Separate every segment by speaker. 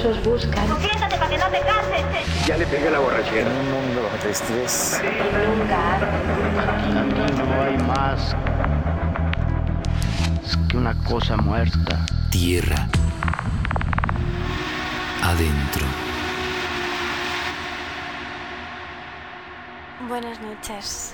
Speaker 1: envidiosos buscan.
Speaker 2: Confiésate para que no te cases.
Speaker 3: Ya le pegué la borrachera.
Speaker 4: En un mundo de estrés.
Speaker 1: Nunca
Speaker 5: Aquí no hay más que una cosa muerta.
Speaker 6: Tierra. Adentro.
Speaker 7: Buenas noches.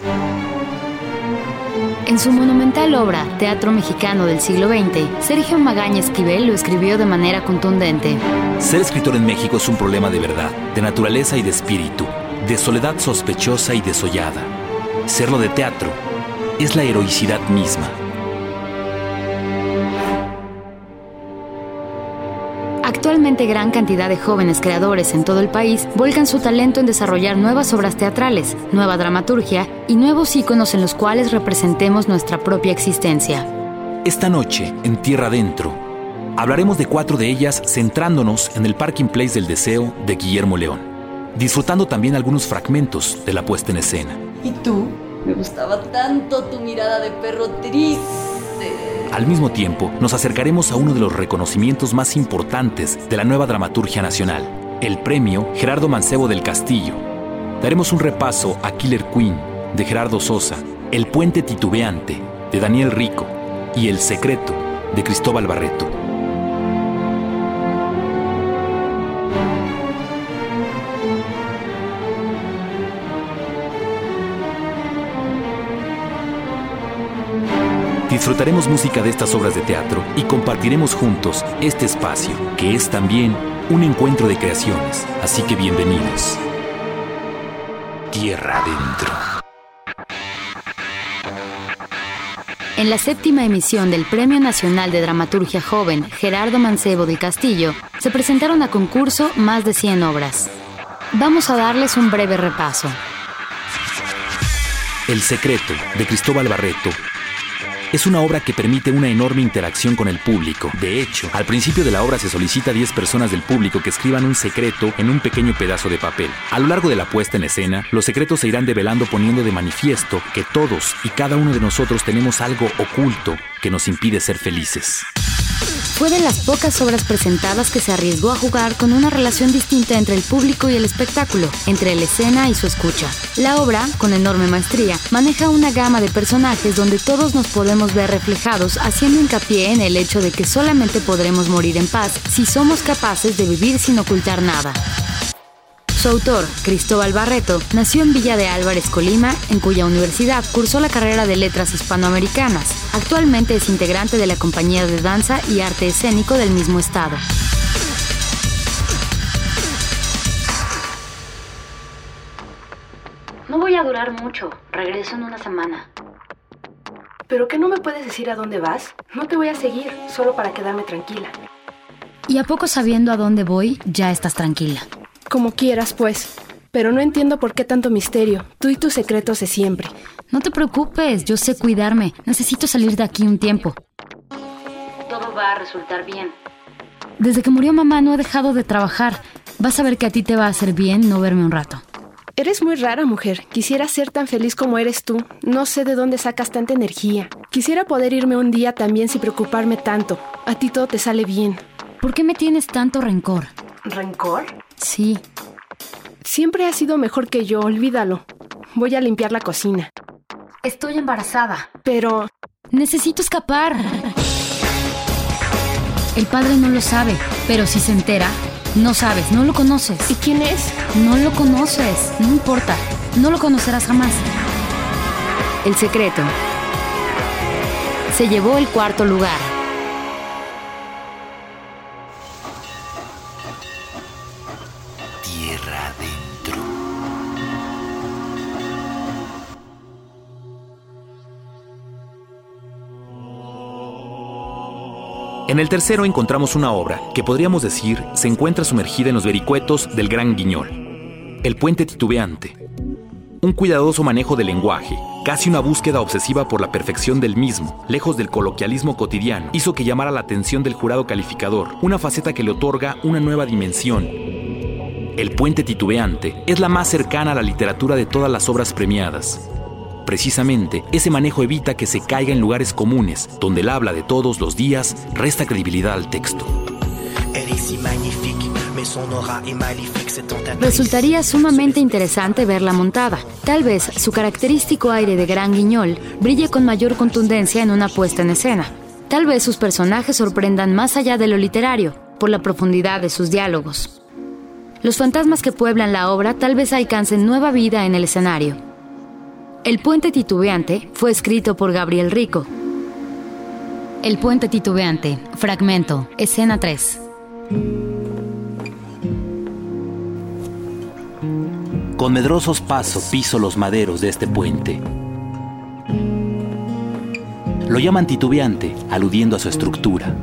Speaker 8: En su monumental obra Teatro Mexicano del siglo XX, Sergio Magaña Esquivel lo escribió de manera contundente.
Speaker 6: Ser escritor en México es un problema de verdad, de naturaleza y de espíritu, de soledad sospechosa y desollada. Serlo de teatro es la heroicidad misma.
Speaker 8: Actualmente gran cantidad de jóvenes creadores en todo el país volcan su talento en desarrollar nuevas obras teatrales, nueva dramaturgia y nuevos íconos en los cuales representemos nuestra propia existencia.
Speaker 6: Esta noche, en Tierra Adentro, hablaremos de cuatro de ellas centrándonos en el Parking Place del Deseo de Guillermo León, disfrutando también algunos fragmentos de la puesta en escena.
Speaker 9: ¿Y tú? Me gustaba tanto tu mirada de perro triste.
Speaker 6: Al mismo tiempo, nos acercaremos a uno de los reconocimientos más importantes de la nueva dramaturgia nacional, el premio Gerardo Mancebo del Castillo. Daremos un repaso a Killer Queen de Gerardo Sosa, El puente titubeante de Daniel Rico y El secreto de Cristóbal Barreto. Disfrutaremos música de estas obras de teatro y compartiremos juntos este espacio, que es también un encuentro de creaciones. Así que bienvenidos. Tierra adentro.
Speaker 8: En la séptima emisión del Premio Nacional de Dramaturgia Joven Gerardo Mancebo del Castillo, se presentaron a concurso más de 100 obras. Vamos a darles un breve repaso.
Speaker 6: El secreto de Cristóbal Barreto es una obra que permite una enorme interacción con el público. De hecho, al principio de la obra se solicita a 10 personas del público que escriban un secreto en un pequeño pedazo de papel. A lo largo de la puesta en escena, los secretos se irán develando poniendo de manifiesto que todos y cada uno de nosotros tenemos algo oculto que nos impide ser felices.
Speaker 8: Fue de las pocas obras presentadas que se arriesgó a jugar con una relación distinta entre el público y el espectáculo, entre la escena y su escucha. La obra, con enorme maestría, maneja una gama de personajes donde todos nos podemos ver reflejados, haciendo hincapié en el hecho de que solamente podremos morir en paz si somos capaces de vivir sin ocultar nada. Su autor, Cristóbal Barreto, nació en Villa de Álvarez, Colima, en cuya universidad cursó la carrera de Letras Hispanoamericanas. Actualmente es integrante de la compañía de danza y arte escénico del mismo estado. No voy a durar mucho, regreso en una semana.
Speaker 1: ¿Pero qué no me puedes decir a dónde vas? No te voy a seguir, solo para quedarme tranquila.
Speaker 8: ¿Y a poco sabiendo a dónde voy, ya estás tranquila?
Speaker 1: Como quieras, pues. Pero no entiendo por qué tanto misterio. Tú y tus secretos de siempre.
Speaker 8: No te preocupes, yo sé cuidarme. Necesito salir de aquí un tiempo. Todo va a resultar bien. Desde que murió mamá no he dejado de trabajar. Vas a ver que a ti te va a hacer bien no verme un rato.
Speaker 1: Eres muy rara, mujer. Quisiera ser tan feliz como eres tú. No sé de dónde sacas tanta energía. Quisiera poder irme un día también sin preocuparme tanto. A ti todo te sale bien.
Speaker 8: ¿Por qué me tienes tanto rencor?
Speaker 1: ¿Rencor?
Speaker 8: Sí.
Speaker 1: Siempre has sido mejor que yo, olvídalo. Voy a limpiar la cocina.
Speaker 8: Estoy embarazada.
Speaker 1: Pero...
Speaker 8: Necesito escapar. El padre no lo sabe, pero si se entera, no sabes, no lo conoces.
Speaker 1: ¿Y quién es?
Speaker 8: No lo conoces, no importa, no lo conocerás jamás. El secreto. Se llevó el cuarto lugar.
Speaker 6: En el tercero encontramos una obra que podríamos decir se encuentra sumergida en los vericuetos del Gran Guiñol. El puente titubeante. Un cuidadoso manejo del lenguaje, casi una búsqueda obsesiva por la perfección del mismo, lejos del coloquialismo cotidiano, hizo que llamara la atención del jurado calificador, una faceta que le otorga una nueva dimensión. El puente titubeante es la más cercana a la literatura de todas las obras premiadas. Precisamente, ese manejo evita que se caiga en lugares comunes, donde el habla de todos los días resta credibilidad al texto.
Speaker 8: Resultaría sumamente interesante verla montada. Tal vez su característico aire de gran guiñol brille con mayor contundencia en una puesta en escena. Tal vez sus personajes sorprendan más allá de lo literario, por la profundidad de sus diálogos. Los fantasmas que pueblan la obra tal vez alcancen nueva vida en el escenario. El puente titubeante fue escrito por Gabriel Rico. El puente titubeante, fragmento, escena 3.
Speaker 6: Con medrosos pasos piso los maderos de este puente. Lo llaman titubeante, aludiendo a su estructura.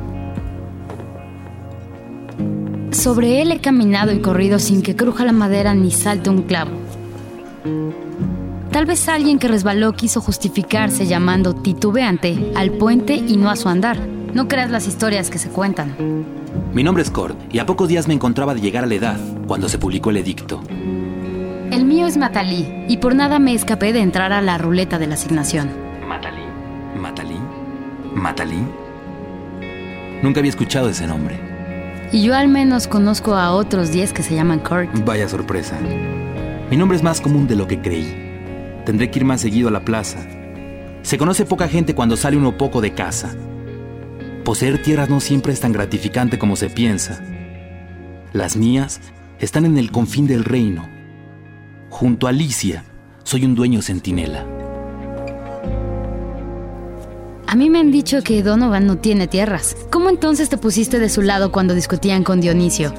Speaker 8: Sobre él he caminado y corrido sin que cruja la madera ni salte un clavo. Tal vez alguien que resbaló quiso justificarse llamando titubeante al puente y no a su andar. No creas las historias que se cuentan.
Speaker 6: Mi nombre es Cord y a pocos días me encontraba de llegar a la edad cuando se publicó el edicto.
Speaker 8: El mío es Matalí y por nada me escapé de entrar a la ruleta de la asignación.
Speaker 6: ¿Matalí? ¿Matalí? ¿Matalí? Nunca había escuchado ese nombre.
Speaker 8: Y yo al menos conozco a otros 10 que se llaman Kurt.
Speaker 6: Vaya sorpresa. Mi nombre es más común de lo que creí. Tendré que ir más seguido a la plaza. Se conoce poca gente cuando sale uno poco de casa. Poseer tierras no siempre es tan gratificante como se piensa. Las mías están en el confín del reino. Junto a Alicia, soy un dueño centinela.
Speaker 8: A mí me han dicho que Donovan no tiene tierras. ¿Cómo entonces te pusiste de su lado cuando discutían con Dionisio?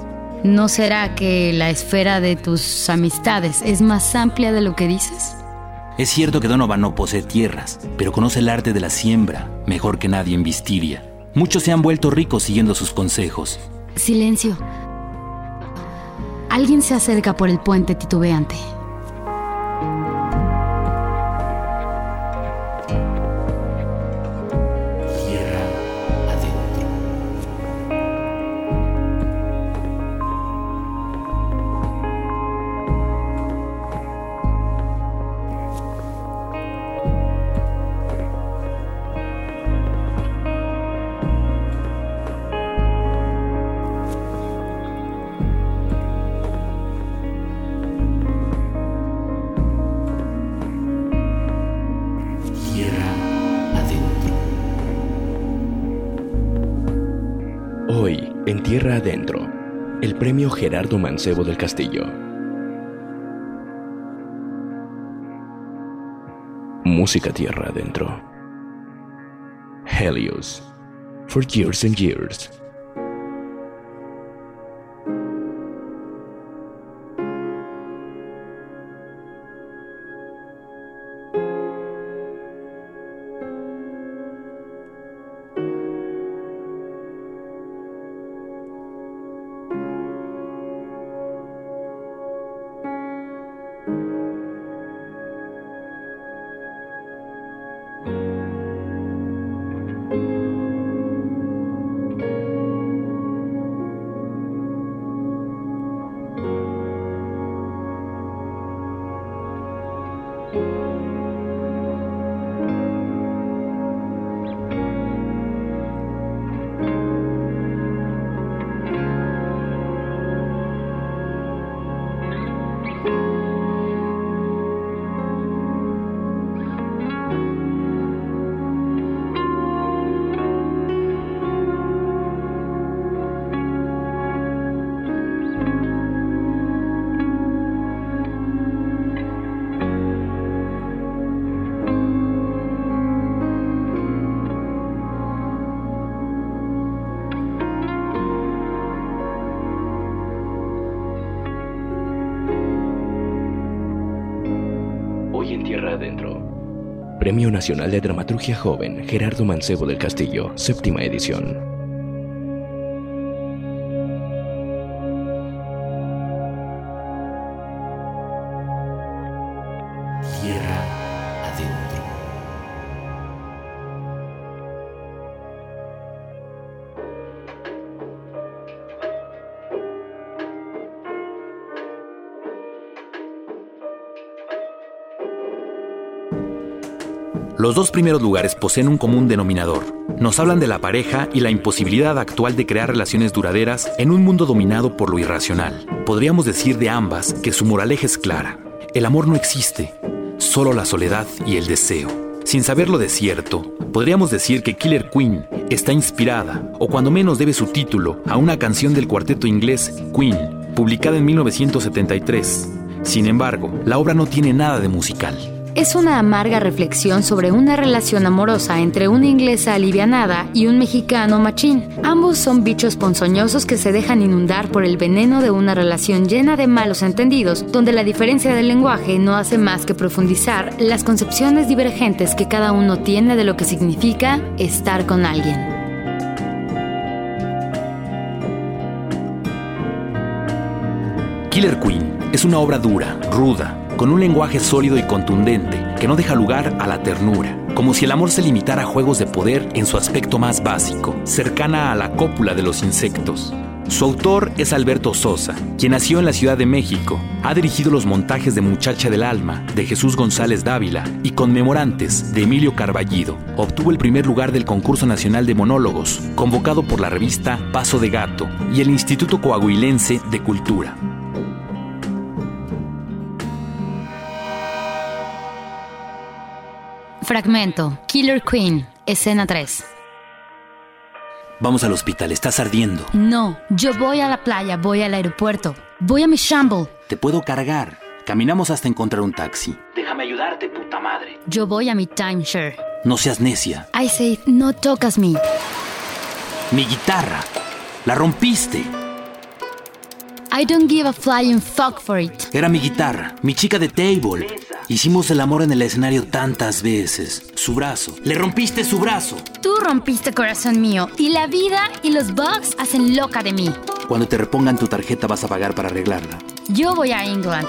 Speaker 8: ¿No será que la esfera de tus amistades es más amplia de lo que dices?
Speaker 6: Es cierto que Donovan no posee tierras, pero conoce el arte de la siembra mejor que nadie en Vistiria. Muchos se han vuelto ricos siguiendo sus consejos.
Speaker 8: Silencio. Alguien se acerca por el puente titubeante.
Speaker 3: Tierra Adentro, el premio Gerardo Mancebo del Castillo. Música Tierra Adentro. Helios. For years and years. Premio Nacional de Dramaturgia Joven Gerardo Mancebo del Castillo, séptima edición.
Speaker 6: Los dos primeros lugares poseen un común denominador. Nos hablan de la pareja y la imposibilidad actual de crear relaciones duraderas en un mundo dominado por lo irracional. Podríamos decir de ambas que su moraleja es clara. El amor no existe, solo la soledad y el deseo. Sin saberlo de cierto, podríamos decir que Killer Queen está inspirada, o cuando menos debe su título, a una canción del cuarteto inglés Queen, publicada en 1973. Sin embargo, la obra no tiene nada de musical.
Speaker 8: Es una amarga reflexión sobre una relación amorosa entre una inglesa alivianada y un mexicano machín. Ambos son bichos ponzoñosos que se dejan inundar por el veneno de una relación llena de malos entendidos, donde la diferencia del lenguaje no hace más que profundizar las concepciones divergentes que cada uno tiene de lo que significa estar con alguien.
Speaker 6: Killer Queen es una obra dura, ruda, con un lenguaje sólido y contundente que no deja lugar a la ternura, como si el amor se limitara a juegos de poder en su aspecto más básico, cercana a la cópula de los insectos. Su autor es Alberto Sosa, quien nació en la Ciudad de México. Ha dirigido los montajes de Muchacha del Alma, de Jesús González Dávila, y Conmemorantes, de Emilio Carballido. Obtuvo el primer lugar del Concurso Nacional de Monólogos, convocado por la revista Paso de Gato y el Instituto Coahuilense de Cultura.
Speaker 8: Fragmento. Killer Queen. Escena 3.
Speaker 6: Vamos al hospital, estás ardiendo.
Speaker 8: No, yo voy a la playa, voy al aeropuerto. Voy a mi shamble.
Speaker 6: Te puedo cargar. Caminamos hasta encontrar un taxi.
Speaker 5: Déjame ayudarte, puta madre.
Speaker 8: Yo voy a mi timeshare.
Speaker 6: No seas necia.
Speaker 8: I say, no tocas me.
Speaker 6: Mi guitarra. La rompiste.
Speaker 8: I don't give a flying fuck for it.
Speaker 6: Era mi guitarra, mi chica de table. Hicimos el amor en el escenario tantas veces. Su brazo. Le rompiste su brazo.
Speaker 8: Tú rompiste corazón mío y la vida y los bugs hacen loca de mí.
Speaker 6: Cuando te repongan tu tarjeta vas a pagar para arreglarla.
Speaker 8: Yo voy a England.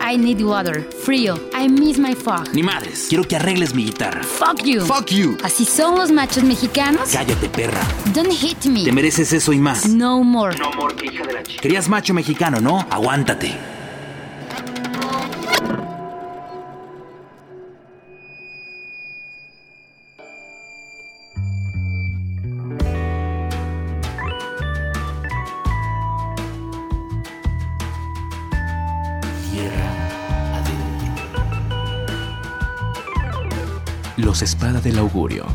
Speaker 8: I need water. Frío. I miss my fog.
Speaker 6: Ni madres. Quiero que arregles mi guitarra.
Speaker 8: Fuck you.
Speaker 6: Fuck you.
Speaker 8: Así son los machos mexicanos.
Speaker 6: Cállate, perra.
Speaker 8: Don't hit me.
Speaker 6: Te mereces eso y más.
Speaker 8: No more.
Speaker 5: No, amor, que hija de la chica.
Speaker 6: Querías macho mexicano, ¿no? Aguántate.
Speaker 3: Los Espada del Augurio.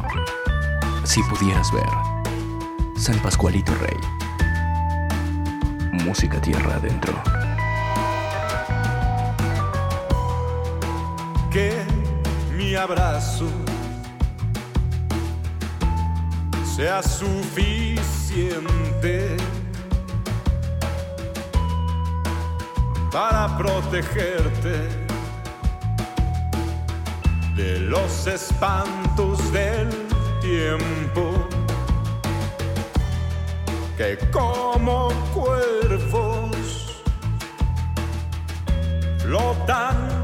Speaker 3: Si pudieras ver. San Pascualito Rey. Música tierra adentro.
Speaker 10: que mi abrazo sea suficiente para protegerte de los espantos del tiempo. Que como cuervos flotan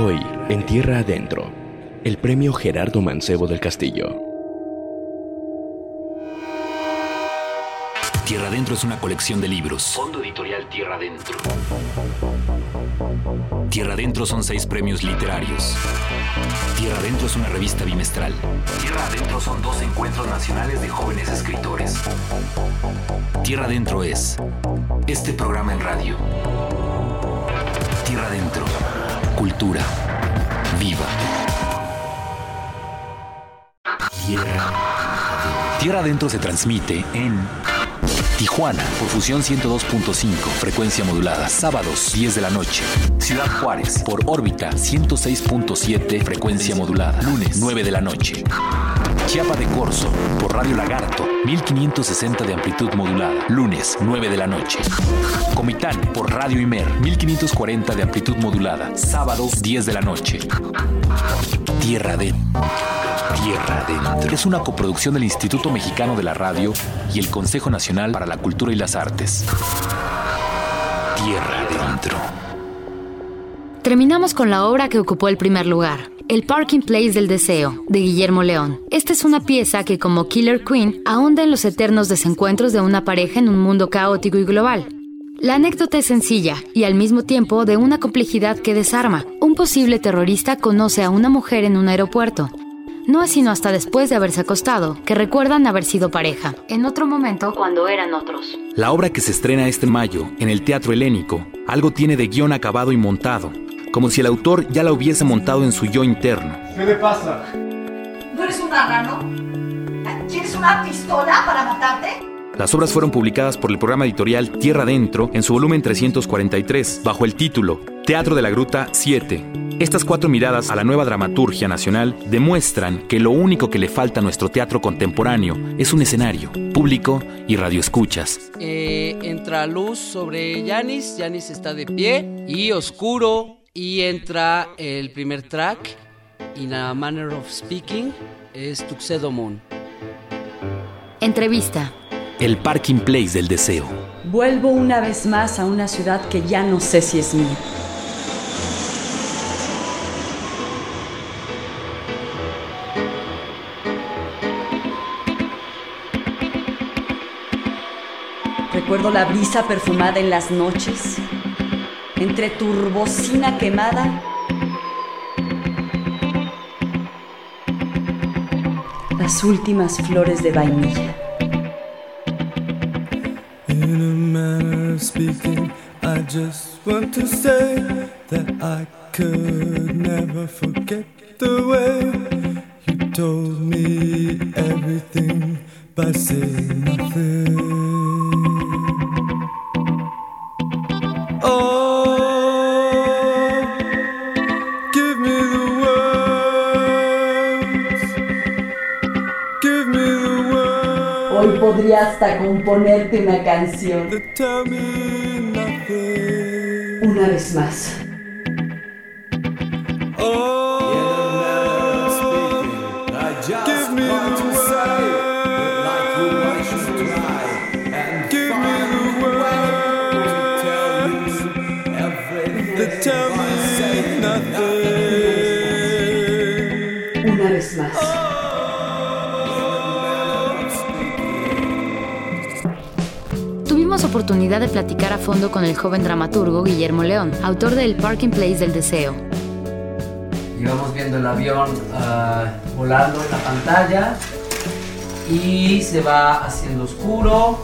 Speaker 3: Hoy, en Tierra Adentro, el premio Gerardo Mancebo del Castillo.
Speaker 6: Tierra Adentro es una colección de libros.
Speaker 11: Fondo editorial Tierra Adentro.
Speaker 6: Tierra Adentro son seis premios literarios. Tierra Adentro es una revista bimestral.
Speaker 11: Tierra Adentro son dos encuentros nacionales de jóvenes escritores.
Speaker 6: Tierra Adentro es
Speaker 11: Este programa en radio.
Speaker 6: Tierra Adentro. Cultura. Viva. Tierra. Tierra Adentro se transmite en Tijuana por Fusión 102.5, frecuencia modulada, sábados 10 de la noche. Ciudad Juárez por órbita 106.7, frecuencia modulada, lunes 9 de la noche. Chiapa de Corzo por Radio Lagarto 1560 de amplitud modulada, lunes 9 de la noche. Comitán por Radio Imer 1540 de amplitud modulada, sábados 10 de la noche. Tierra de Tierra Adentro. Es una coproducción del Instituto Mexicano de la Radio y el Consejo Nacional para la Cultura y las Artes. Tierra Adentro.
Speaker 8: Terminamos con la obra que ocupó el primer lugar, El Parking Place del Deseo, de Guillermo León. Esta es una pieza que, como Killer Queen, ahonda en los eternos desencuentros de una pareja en un mundo caótico y global. La anécdota es sencilla y al mismo tiempo de una complejidad que desarma. Un posible terrorista conoce a una mujer en un aeropuerto. No es sino hasta después de haberse acostado que recuerdan haber sido pareja. En otro momento, cuando eran otros.
Speaker 6: La obra que se estrena este mayo en el Teatro Helénico, algo tiene de guion acabado y montado, como si el autor ya la hubiese montado en su yo interno.
Speaker 12: ¿Qué le pasa?
Speaker 13: ¿No eres un marrano? ¿Tienes una pistola para matarte?
Speaker 6: Las obras fueron publicadas por el programa editorial Tierra Adentro en su volumen 343, bajo el título Teatro de la Gruta 7. Estas cuatro miradas a la nueva dramaturgia nacional demuestran que lo único que le falta a nuestro teatro contemporáneo es un escenario, público y radioescuchas.
Speaker 14: Eh, entra luz sobre Yanis, Yanis está de pie y oscuro y entra el primer track, In a Manner of Speaking, es Tuxedo Moon.
Speaker 8: Entrevista.
Speaker 6: El Parking Place del Deseo.
Speaker 9: Vuelvo una vez más a una ciudad que ya no sé si es mía. Recuerdo la brisa perfumada en las noches, entre turbocina quemada. Las últimas flores de vainilla.
Speaker 15: In a manner of speaking, I just want to say that I could never forget the way you told me everything by saying nothing. Oh,
Speaker 9: hasta componerte una canción. Una vez más.
Speaker 8: Oportunidad de platicar a fondo con el joven dramaturgo Guillermo León, autor del Parking Place del Deseo.
Speaker 16: Íbamos viendo el avión ah, volando en la pantalla y se va haciendo oscuro.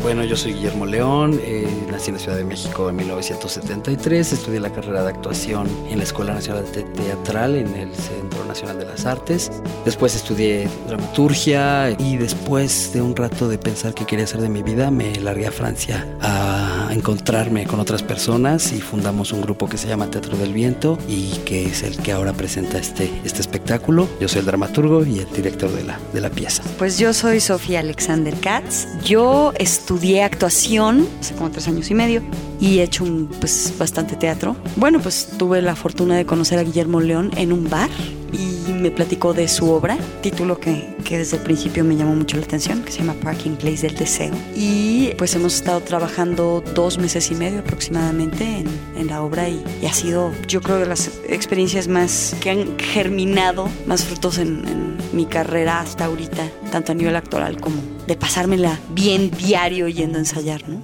Speaker 16: Bueno, yo soy Guillermo León, eh, nací en la Ciudad de México en 1973, estudié la carrera de actuación en la Escuela Nacional de Teatral en el Centro Nacional de las Artes. Después estudié dramaturgia y después de un rato de pensar qué quería hacer de mi vida, me largué a Francia a encontrarme con otras personas y fundamos un grupo que se llama Teatro del Viento y que es el que ahora presenta este, este espectáculo. Yo soy el dramaturgo y el director de la, de la pieza.
Speaker 17: Pues yo soy Sofía Alexander Katz. Yo estudié actuación hace como tres años y medio y he hecho un, pues, bastante teatro. Bueno, pues tuve la fortuna de conocer a Guillermo León en un bar y me platicó de su obra, título que, que desde el principio me llamó mucho la atención, que se llama Parking Place del Deseo. Y pues hemos estado trabajando dos meses y medio aproximadamente en, en la obra y, y, ha sido, yo creo, de las experiencias más que han germinado, más frutos en, en mi carrera hasta ahorita, tanto a nivel actoral como de pasármela bien diario yendo a ensayar, ¿no?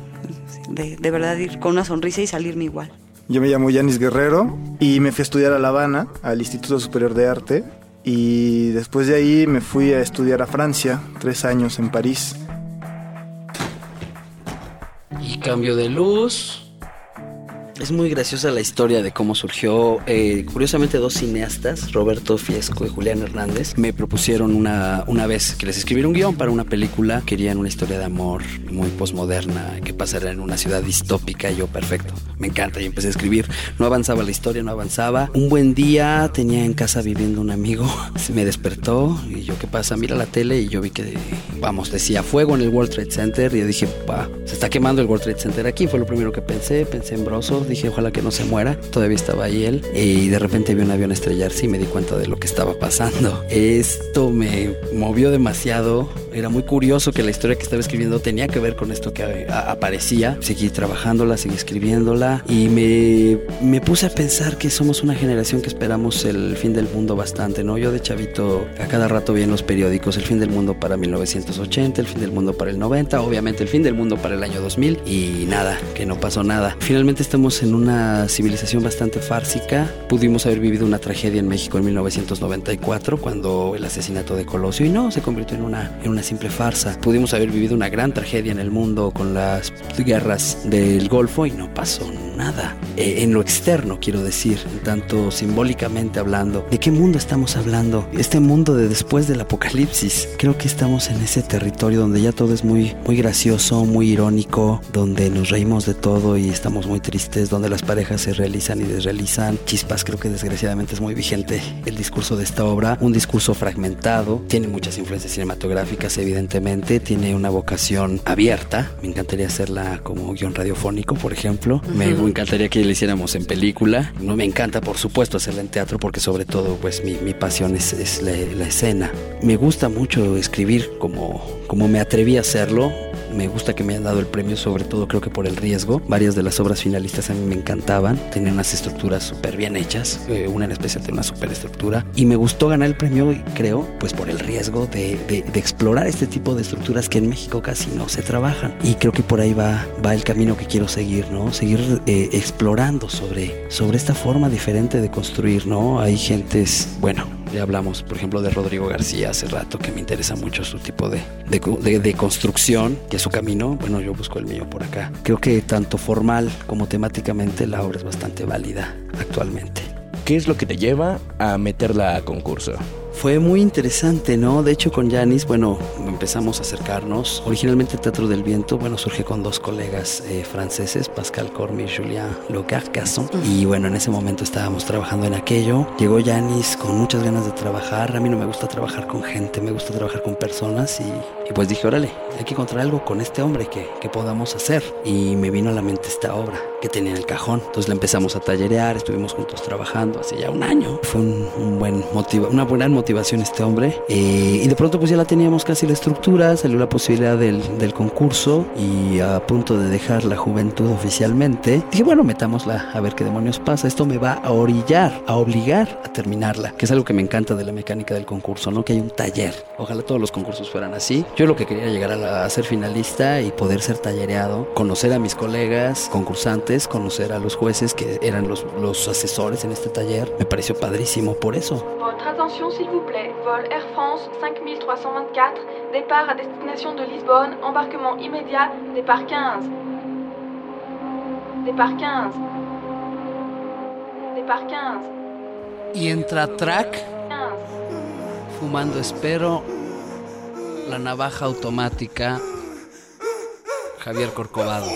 Speaker 17: De, de verdad ir con una sonrisa y salirme igual.
Speaker 18: Yo me llamo Yanis Guerrero y me fui a estudiar a La Habana, al Instituto Superior de Arte. Y después de ahí me fui a estudiar a Francia, tres años en París.
Speaker 16: Y cambio de luz. Es muy graciosa la historia de cómo surgió. Eh, curiosamente, dos cineastas, Roberto Fiesco y Julián Hernández, me propusieron una, una vez que les escribiera un guion para una película. Querían una historia de amor muy posmoderna que pasara en una ciudad distópica. Y yo, perfecto, me encanta. Y empecé a escribir. No avanzaba la historia, no avanzaba. Un buen día tenía en casa viviendo un amigo. Se me despertó y yo, ¿qué pasa? Mira la tele y yo vi que, vamos, decía fuego en el World Trade Center. Y yo dije, pa, se está quemando el World Trade Center aquí. Fue lo primero que pensé. Pensé en Broso dije ojalá que no se muera, todavía estaba ahí él y de repente vi un avión estrellarse y me di cuenta de lo que estaba pasando. Esto me movió demasiado, era muy curioso que la historia que estaba escribiendo tenía que ver con esto que aparecía. Seguí trabajándola, seguí escribiéndola y me, me puse a pensar que somos una generación que esperamos el fin del mundo bastante, ¿no? Yo de chavito a cada rato vi en los periódicos el fin del mundo para 1980, el fin del mundo para el 90, obviamente el fin del mundo para el año 2000 y nada, que no pasó nada. Finalmente estamos en una civilización bastante fársica. Pudimos haber vivido una tragedia en México en 1994 cuando el asesinato de Colosio y no se convirtió en una, en una simple farsa. Pudimos haber vivido una gran tragedia en el mundo con las guerras del Golfo y no pasó nada. Eh, en lo externo, quiero decir, tanto simbólicamente hablando. ¿De qué mundo estamos hablando? Este mundo de después del apocalipsis. Creo que estamos en ese territorio donde ya todo es muy, muy gracioso, muy irónico, donde nos reímos de todo y estamos muy tristes, donde las parejas se realizan y desrealizan. Chispas, creo que desgraciadamente es muy vigente el discurso de esta obra. Un discurso fragmentado, tiene muchas influencias cinematográficas, evidentemente, tiene una vocación abierta. Me encantaría hacerla como guion radiofónico, por ejemplo. Uh -huh. Me encantaría que la hiciéramos en película. No me encanta, por supuesto, hacerla en teatro porque sobre todo, pues mi, mi pasión es, es la, la, escena. Me gusta mucho escribir como, como me atreví a hacerlo. Me gusta que me hayan dado el premio, sobre todo creo que por el riesgo. Varias de las obras finalistas a mí me encantaban. Tenían unas estructuras súper bien hechas. Eh, una en especial tiene una súper estructura. Y me gustó ganar el premio, creo, pues por el riesgo de, de, de, explorar este tipo de estructuras que en México casi no se trabajan. Y creo que por ahí va, va el camino que quiero seguir, ¿no? Seguir eh, explorando sobre, sobre esta forma diferente de construir, ¿no? Hay gentes, bueno, ya hablamos, por ejemplo, de Rodrigo García hace rato, que me interesa mucho su tipo de, de, de, de, construcción, que es su camino. Bueno, yo busco el mío por acá. Creo que tanto formal como temáticamente la obra es bastante válida actualmente.
Speaker 3: ¿Qué es lo que te lleva a meterla a concurso?
Speaker 16: Fue muy interesante, ¿no? De hecho, con Yanis, bueno, empezamos a acercarnos. Originalmente Teatro del Viento, bueno, surge con dos colegas eh, franceses, Pascal Cormy y Julien Logarcasson. Y bueno, en ese momento estábamos trabajando en aquello. Llegó Yanis con muchas ganas de trabajar. A mí no me gusta trabajar con gente, me gusta trabajar con personas. Y, y pues dije, órale, hay que encontrar algo con este hombre que, que podamos hacer. Y me vino a la mente esta obra que tenía en el cajón. Entonces la empezamos a tallerear, estuvimos juntos trabajando hace ya un año. Fue un, un buen motivo, una buena motivación
Speaker 10: motivación este hombre. Eh, y de pronto pues ya la teníamos casi la estructura, salió la posibilidad del, del, concurso y a punto de dejar la juventud oficialmente, dije, bueno, metámosla a ver qué demonios pasa. Esto me va a orillar, a obligar a terminarla, que es algo que me encanta de la mecánica del concurso, ¿no? Que hay un taller. Ojalá todos los concursos fueran así. Yo lo que quería llegar a, la, a ser finalista y poder ser tallereado, conocer a mis colegas concursantes, conocer a los jueces que eran los, los asesores en este taller. Me pareció padrísimo por eso.
Speaker 19: Votre vous plaît. Vol Air France 5324, départ à destination de Lisbonne, embarquement immédiat, départ 15. Départ 15. Départ 15.
Speaker 10: Y entra track, fumando espero, la navaja automática, Javier Corcovado.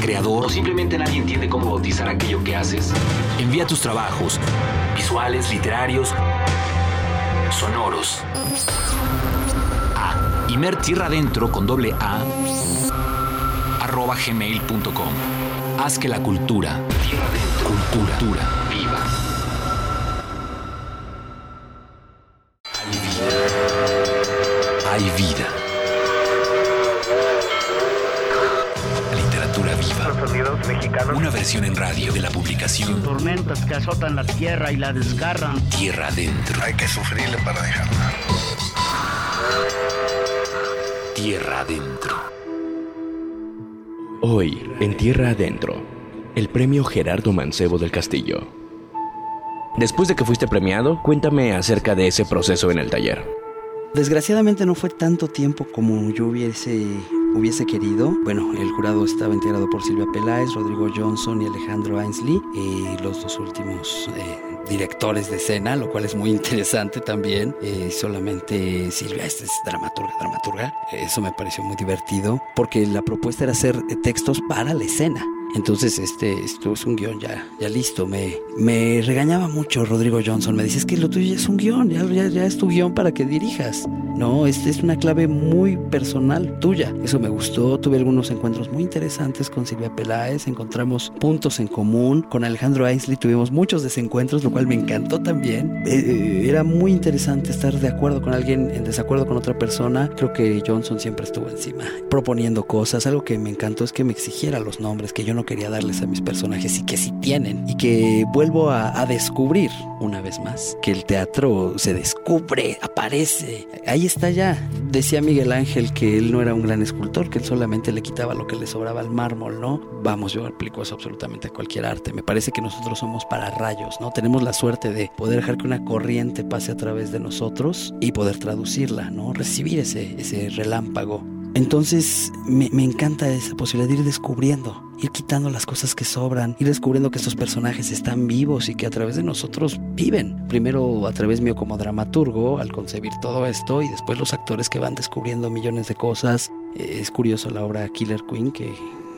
Speaker 6: Creador o simplemente nadie entiende cómo bautizar aquello que haces? Envía tus trabajos, visuales, literarios, sonoros, a Imer Tierra Adentro con doble A arroba gmail.com. Haz que la cultura, cultura, cultura viva. Hay vida. Literatura
Speaker 20: tierra y la desgarran.
Speaker 6: Tierra Adentro.
Speaker 5: Hay que sufrirle para dejarla.
Speaker 6: Tierra Adentro.
Speaker 3: Hoy, en Tierra Adentro, el premio Gerardo Mancebo del Castillo. Después de que fuiste premiado, cuéntame acerca de ese proceso en el taller.
Speaker 10: Desgraciadamente no fue tanto tiempo como yo hubiese, hubiese querido. Bueno, el jurado estaba integrado por Silvia Peláez, Rodrigo Johnson y Alejandro Ainsley, y los dos últimos eh, directores de escena, lo cual es muy interesante también. Eh, solamente Silvia, esta es dramaturga, dramaturga. Eso me pareció muy divertido, porque la propuesta era hacer textos para la escena. Entonces, este, esto es un guion ya, ya listo. Me, me regañaba mucho Rodrigo Johnson. Me dice, es que lo tuyo ya es un guion, ya, ya, ya es tu guion para que dirijas.
Speaker 16: ¿No? Esta es una clave muy personal tuya. Eso me gustó. Tuve algunos encuentros muy interesantes con Silvia Peláez. Encontramos puntos en común. Con Alejandro Ainsley tuvimos muchos desencuentros, lo cual me encantó también. Eh, eh, era muy interesante estar de acuerdo con alguien en desacuerdo con otra persona. Creo que Johnson siempre estuvo encima, proponiendo cosas. Algo que me encantó es que me exigiera los nombres que yo no quería darles a mis personajes y que sí tienen. Y que vuelvo a, a descubrir una vez más que el teatro se descubre, aparece. Ahí está ya. Decía Miguel Ángel que él no era un gran escultor, que él solamente le quitaba lo que le sobraba al mármol, ¿no? Vamos, yo aplico eso absolutamente a cualquier arte. Me parece que nosotros somos para rayos, ¿no? Tenemos la suerte de poder dejar que una corriente pase a través de nosotros y poder traducirla, ¿no? Recibir ese, ese relámpago. Entonces me, encanta esa posibilidad de ir descubriendo, ir quitando las cosas que sobran, ir descubriendo que estos personajes están vivos y que a través de nosotros viven. Primero a través mío como dramaturgo al concebir todo esto y después los actores que van descubriendo millones de cosas. Es curioso la obra Killer Queen que,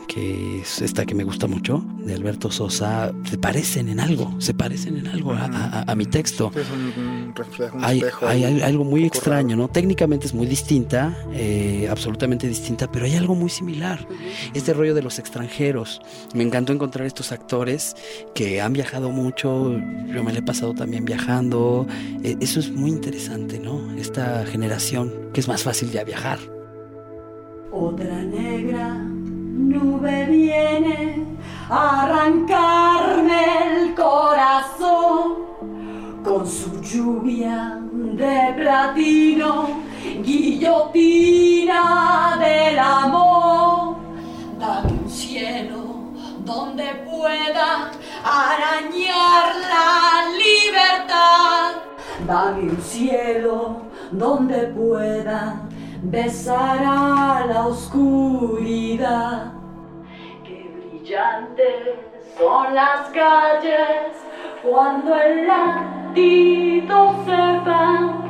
Speaker 16: que es esta que me gusta mucho, de Alberto Sosa, se parecen en algo, se parecen en algo a, a, a mi texto.
Speaker 18: Es un, un reflejo, un
Speaker 16: hay,
Speaker 18: espejo
Speaker 16: hay, hay algo muy extraño, ¿no? Técnicamente es muy distinta, eh, absolutamente distinta, pero hay algo muy similar. Este rollo de los extranjeros. Me encantó encontrar estos actores que han viajado mucho, yo me lo he pasado también viajando. Eh, eso es muy interesante, ¿no? Esta generación que es más fácil ya viajar.
Speaker 9: Otra negra nube viene a arrancarme el corazón con su lluvia de platino, guillotina del amor. Dame un cielo donde pueda arañar la libertad. Dame un cielo donde pueda besar a la oscuridad. Qué brillantes son las calles cuando el latido se va.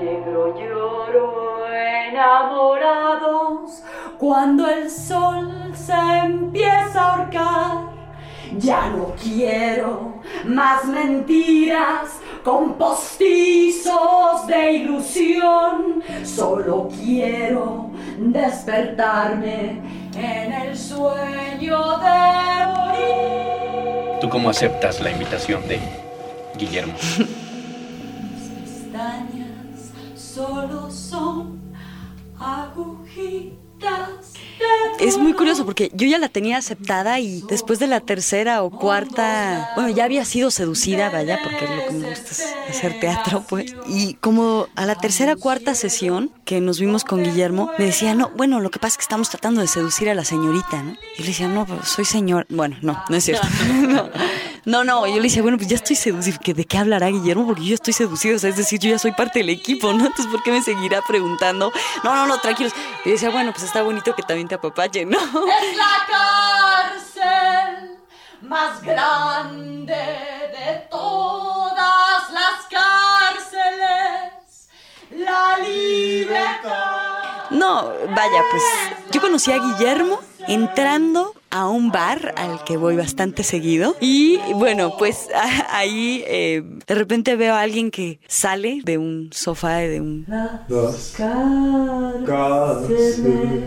Speaker 9: Negro lloro enamorados cuando el sol se empieza a ahorcar. Ya no quiero más mentiras con postizos de ilusión. Solo quiero despertarme en el sueño de morir.
Speaker 6: ¿Tú cómo aceptas la invitación de Guillermo?
Speaker 9: Pestañas solo son agujitas.
Speaker 17: Es muy curioso porque yo ya la tenía aceptada y después de la tercera o cuarta, bueno, ya había sido seducida, vaya, porque lo que me gusta es hacer teatro, pues. Y como a la tercera cuarta sesión que nos vimos con Guillermo, me decía, no, bueno, lo que pasa es que estamos tratando de seducir a la señorita, ¿no? Y le decía, no, pues soy señor. Bueno, no, no es cierto. no. No, no, yo le decía, bueno, pues ya estoy seducida. ¿De qué hablará Guillermo? Porque yo estoy seducido, o sea, es decir, yo ya soy parte del equipo, ¿no? Entonces, ¿por qué me seguirá preguntando? No, no, no, tranquilos. Y decía, bueno, pues está bonito que también te apapache, ¿no?
Speaker 9: Es la cárcel más grande de todas las cárceles. La libertad.
Speaker 17: No, vaya, pues yo conocí a Guillermo entrando a un bar al que voy bastante seguido y bueno pues ahí eh, de repente veo a alguien que sale de un sofá de un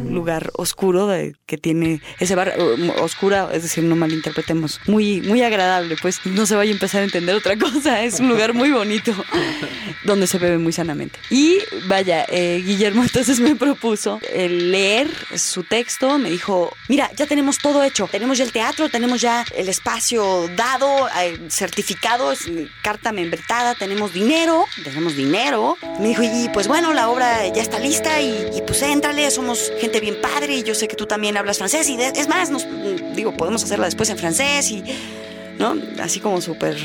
Speaker 17: lugar oscuro que tiene ese bar oscura es decir no malinterpretemos muy muy agradable pues no se vaya a empezar a entender otra cosa es un lugar muy bonito donde se bebe muy sanamente. Y vaya eh, Guillermo entonces me propuso el leer su texto me dijo mira ya tenemos todo hecho. Tenemos ya el teatro, tenemos ya el espacio dado, eh, certificado, carta membretada, tenemos dinero, tenemos dinero. Me dijo, y pues bueno, la obra ya está lista y, pues éntrale, somos gente bien padre y yo sé que tú también hablas francés y es más, nos, digo, podemos hacerla después en francés y... ¿no? Así como súper,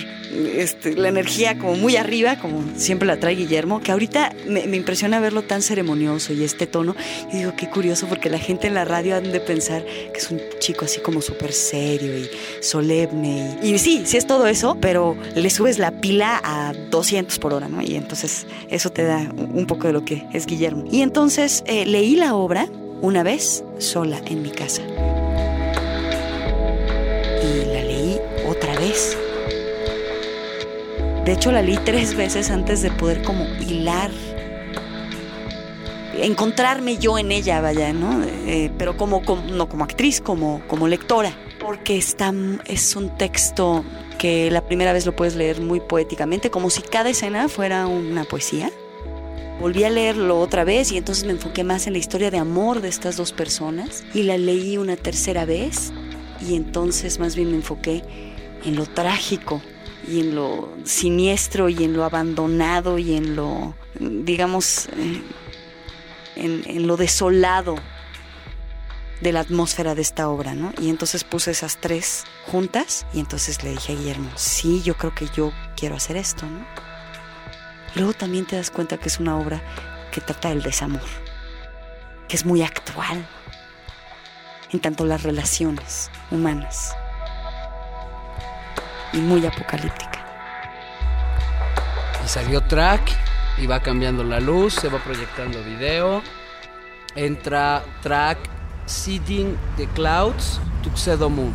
Speaker 17: este, la energía como muy arriba, como siempre la trae Guillermo, que ahorita me, impresiona verlo tan ceremonioso y este tono. Y digo, qué curioso, porque la gente en la radio han de pensar que es un chico así como súper serio y solemne. Y, y, sí, sí es todo eso, pero le subes la pila a 200 por hora, ¿no? Y entonces eso te da un poco de lo que es Guillermo. Y entonces eh, leí la obra una vez sola en mi casa. De hecho, la leí tres veces antes de poder como hilar encontrarme yo en ella, vaya, ¿no? Eh, pero como, como, no como actriz, como, como lectora, porque está, es un texto que la primera vez lo puedes leer muy poéticamente, como si cada escena fuera una poesía. Volví a leerlo otra vez y entonces me enfoqué más en la historia de amor de estas dos personas y la leí una tercera vez y entonces más bien me enfoqué en lo trágico y en lo siniestro y en lo abandonado y en lo, digamos, eh, en, en lo desolado de la atmósfera de esta obra, ¿no? Y entonces puse esas tres juntas y entonces le dije a Guillermo, sí, yo creo que yo quiero hacer esto, ¿no? Luego también te das cuenta que es una obra que trata del desamor, que es muy actual en tanto las relaciones humanas y muy apocalíptica.
Speaker 16: Y salió track y va cambiando la luz, se va proyectando video. Entra track Seeding the Clouds, Tuxedo Moon.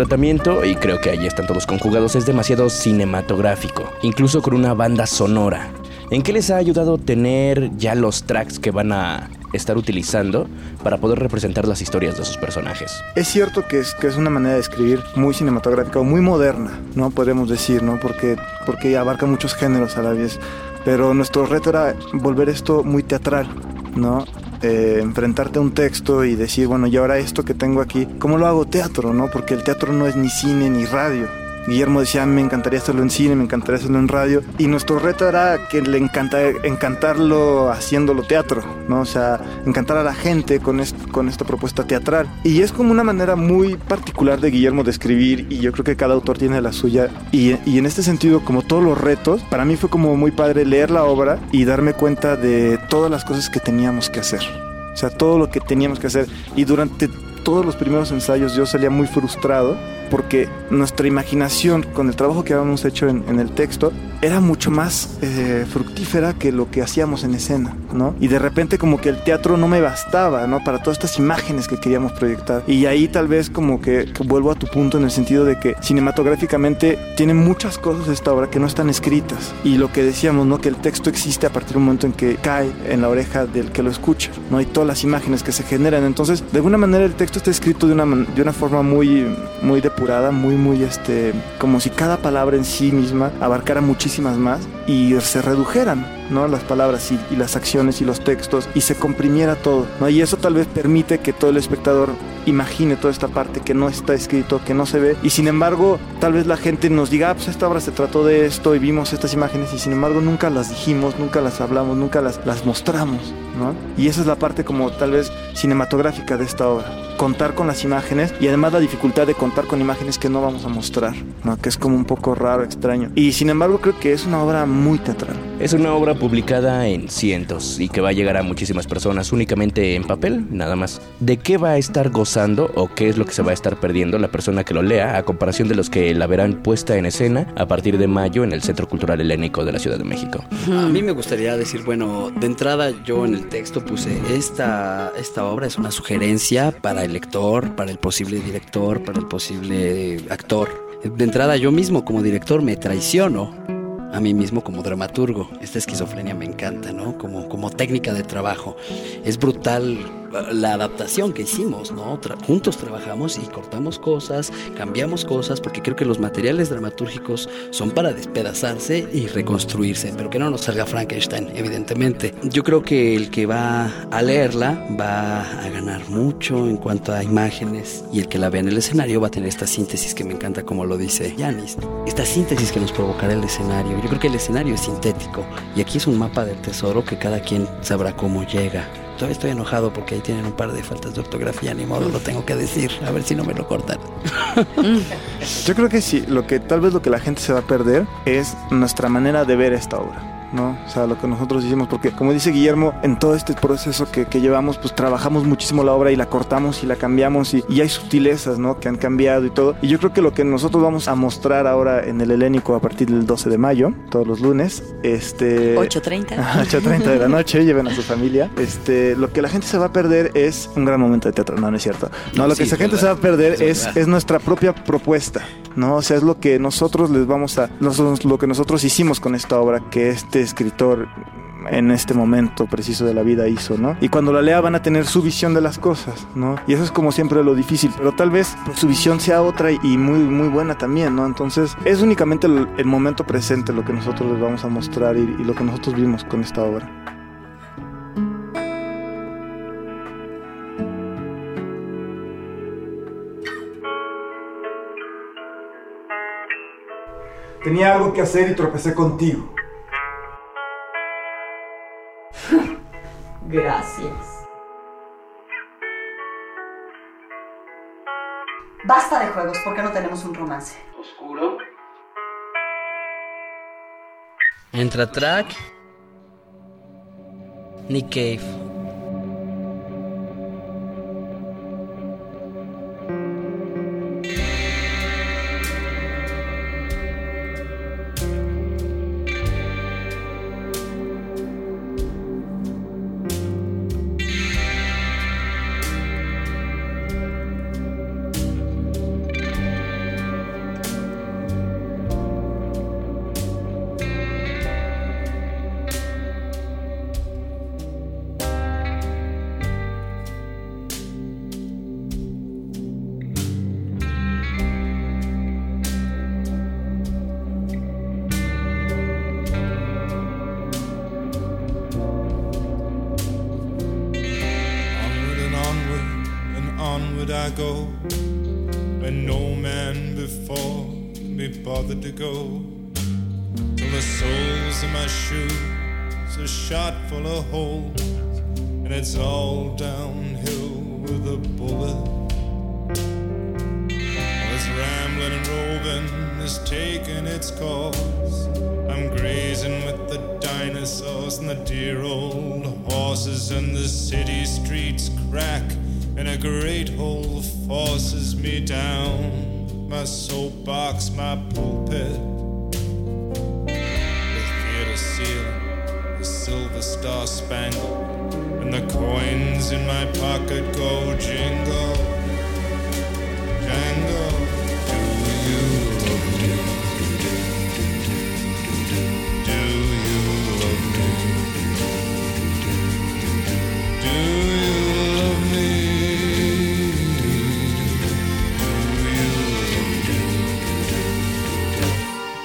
Speaker 3: Tratamiento, y creo que ahí están todos conjugados, es demasiado cinematográfico, incluso con una banda sonora. ¿En qué les ha ayudado tener ya los tracks que van a estar utilizando para poder representar las historias de sus personajes?
Speaker 18: Es cierto que es, que es una manera de escribir muy cinematográfica o muy moderna, ¿no? Podemos decir, ¿no? Porque, porque abarca muchos géneros a la vez. Pero nuestro reto era volver esto muy teatral, ¿no? Eh, enfrentarte a un texto y decir, bueno, y ahora esto que tengo aquí, ¿cómo lo hago teatro, no? Porque el teatro no es ni cine ni radio. Guillermo decía, me encantaría hacerlo en cine, me encantaría hacerlo en radio. Y nuestro reto era que le encanta, encantarlo haciéndolo teatro, ¿no? O sea, encantar a la gente con, est con esta propuesta teatral. Y es como una manera muy particular de Guillermo de escribir y yo creo que cada autor tiene la suya. Y, y en este sentido, como todos los retos, para mí fue como muy padre leer la obra y darme cuenta de todas las cosas que teníamos que hacer. O sea, todo lo que teníamos que hacer. Y durante todos los primeros ensayos yo salía muy frustrado porque nuestra imaginación con el trabajo que habíamos hecho en, en el texto era mucho más eh, fructífera que lo que hacíamos en escena, ¿no? Y de repente como que el teatro no me bastaba, ¿no? Para todas estas imágenes que queríamos proyectar. Y ahí tal vez como que, que vuelvo a tu punto en el sentido de que cinematográficamente tiene muchas cosas esta obra que no están escritas. Y lo que decíamos, ¿no? Que el texto existe a partir de un momento en que cae en la oreja del que lo escucha, ¿no? Y todas las imágenes que se generan. Entonces, de alguna manera el texto está escrito de una, de una forma muy, muy depurada, muy, muy, este, como si cada palabra en sí misma abarcara más y se redujeran, ¿no? Las palabras y, y, las acciones y los textos y se comprimiera todo, ¿no? Y eso tal vez permite que todo el espectador imagine toda esta parte que no está escrito, que no se ve y sin embargo tal vez la gente nos diga, ah, pues esta obra se trató de esto y vimos estas imágenes y sin embargo nunca las dijimos, nunca las hablamos, nunca las, las mostramos, ¿no? Y esa es la parte como tal vez cinematográfica de esta obra contar con las imágenes y además la dificultad de contar con imágenes que no vamos a mostrar, ¿no? que es como un poco raro, extraño. Y sin embargo creo que es una obra muy teatral.
Speaker 3: Es una obra publicada en cientos y que va a llegar a muchísimas personas únicamente en papel, nada más. ¿De qué va a estar gozando o qué es lo que se va a estar perdiendo la persona que lo lea a comparación de los que la verán puesta en escena a partir de mayo en el Centro Cultural Helénico de la Ciudad de México?
Speaker 16: A mí me gustaría decir, bueno, de entrada yo en el texto puse, esta, esta obra es una sugerencia para el lector, para el posible director, para el posible actor. De entrada yo mismo como director me traiciono a mí mismo como dramaturgo. Esta esquizofrenia me encanta, ¿no? Como, como técnica de trabajo. Es brutal la adaptación que hicimos, ¿no? juntos trabajamos y cortamos cosas, cambiamos cosas, porque creo que los materiales dramatúrgicos son para despedazarse y reconstruirse, pero que no nos salga Frankenstein, evidentemente. Yo creo que el que va a leerla va a ganar mucho en cuanto a imágenes y el que la vea en el escenario va a tener esta síntesis que me encanta como lo dice Yanis. Esta síntesis que nos provocará el escenario. Yo creo que el escenario es sintético y aquí es un mapa del tesoro que cada quien sabrá cómo llega. Todavía estoy enojado porque ahí tienen un par de faltas de ortografía, ni modo, lo tengo que decir, a ver si no me lo cortan.
Speaker 18: Yo creo que sí, lo que tal vez lo que la gente se va a perder es nuestra manera de ver esta obra. ¿No? O sea, lo que nosotros hicimos, porque como dice Guillermo, en todo este proceso que, que llevamos, pues trabajamos muchísimo la obra y la cortamos y la cambiamos y, y, hay sutilezas, ¿no? Que han cambiado y todo. Y yo creo que lo que nosotros vamos a mostrar ahora en el Helénico a partir del 12 de mayo, todos los lunes, este...
Speaker 17: 8.30.
Speaker 18: 8.30 de la noche, lleven a su familia. Este, lo que la gente se va a perder es un gran momento de teatro, no, no es cierto. No, lo que la gente se va a perder es, es, es nuestra propia propuesta, ¿no? O sea, es lo que nosotros les vamos a... lo que nosotros hicimos con esta obra, que este escritor en este momento preciso de la vida hizo, ¿no? Y cuando la lea van a tener su visión de las cosas, ¿no? Y eso es como siempre lo difícil, pero tal vez su visión sea otra y muy, muy buena también, ¿no? Entonces es únicamente el, momento presente lo que nosotros les vamos a mostrar y, y lo que nosotros vimos con esta obra.
Speaker 21: Tenía algo que hacer y tropecé contigo.
Speaker 2: Gracias. Basta de juegos, ¿por qué no tenemos un romance?
Speaker 16: Oscuro. Entra track. Nick Cave.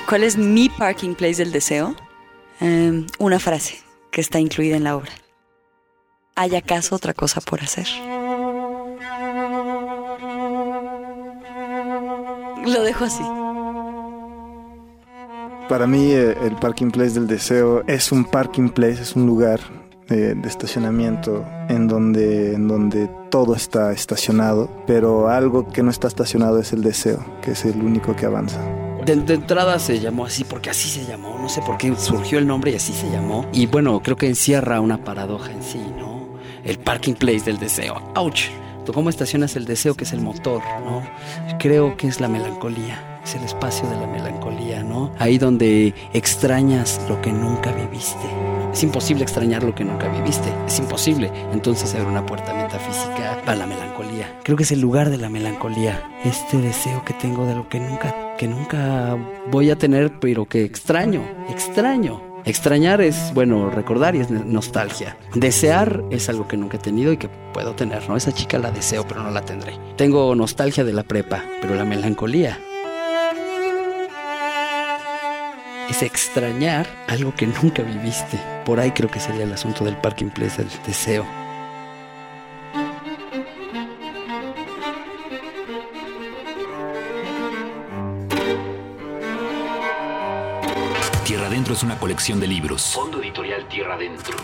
Speaker 17: ¿Cuál es mi parking place del deseo? Eh, una frase que está incluida en la obra. ¿Hay acaso otra cosa por hacer? Lo dejo así.
Speaker 18: Para mí eh, el parking place del deseo es un parking place, es un lugar de, de, estacionamiento en donde, en donde todo está estacionado, pero algo que no está estacionado es el deseo, que es el único que avanza.
Speaker 16: De, de, entrada se llamó así porque así se llamó, no sé por qué surgió el nombre y así se llamó. Y bueno, creo que encierra una paradoja en sí, ¿no? El parking place del deseo. ¡Auch! ¿Tú cómo estacionas el deseo que es el motor, ¿no? Creo que es la melancolía, es el espacio de la melancolía, ¿no? Ahí donde extrañas lo que nunca viviste. Es imposible extrañar lo que nunca viviste, es imposible. Entonces abre una puerta metafísica para la melancolía. Creo que es el lugar de la melancolía, este deseo que tengo de lo que nunca, que nunca voy a tener, pero que extraño, extraño. Extrañar es, bueno, recordar y es nostalgia. Desear es algo que nunca he tenido y que puedo tener, ¿no? Esa chica la deseo, pero no la tendré. Tengo nostalgia de la prepa, pero la melancolía es extrañar algo que nunca viviste. Por ahí creo que sería el asunto del parking place del deseo.
Speaker 5: Es una colección de libros.
Speaker 7: Fondo editorial Tierra Adentro.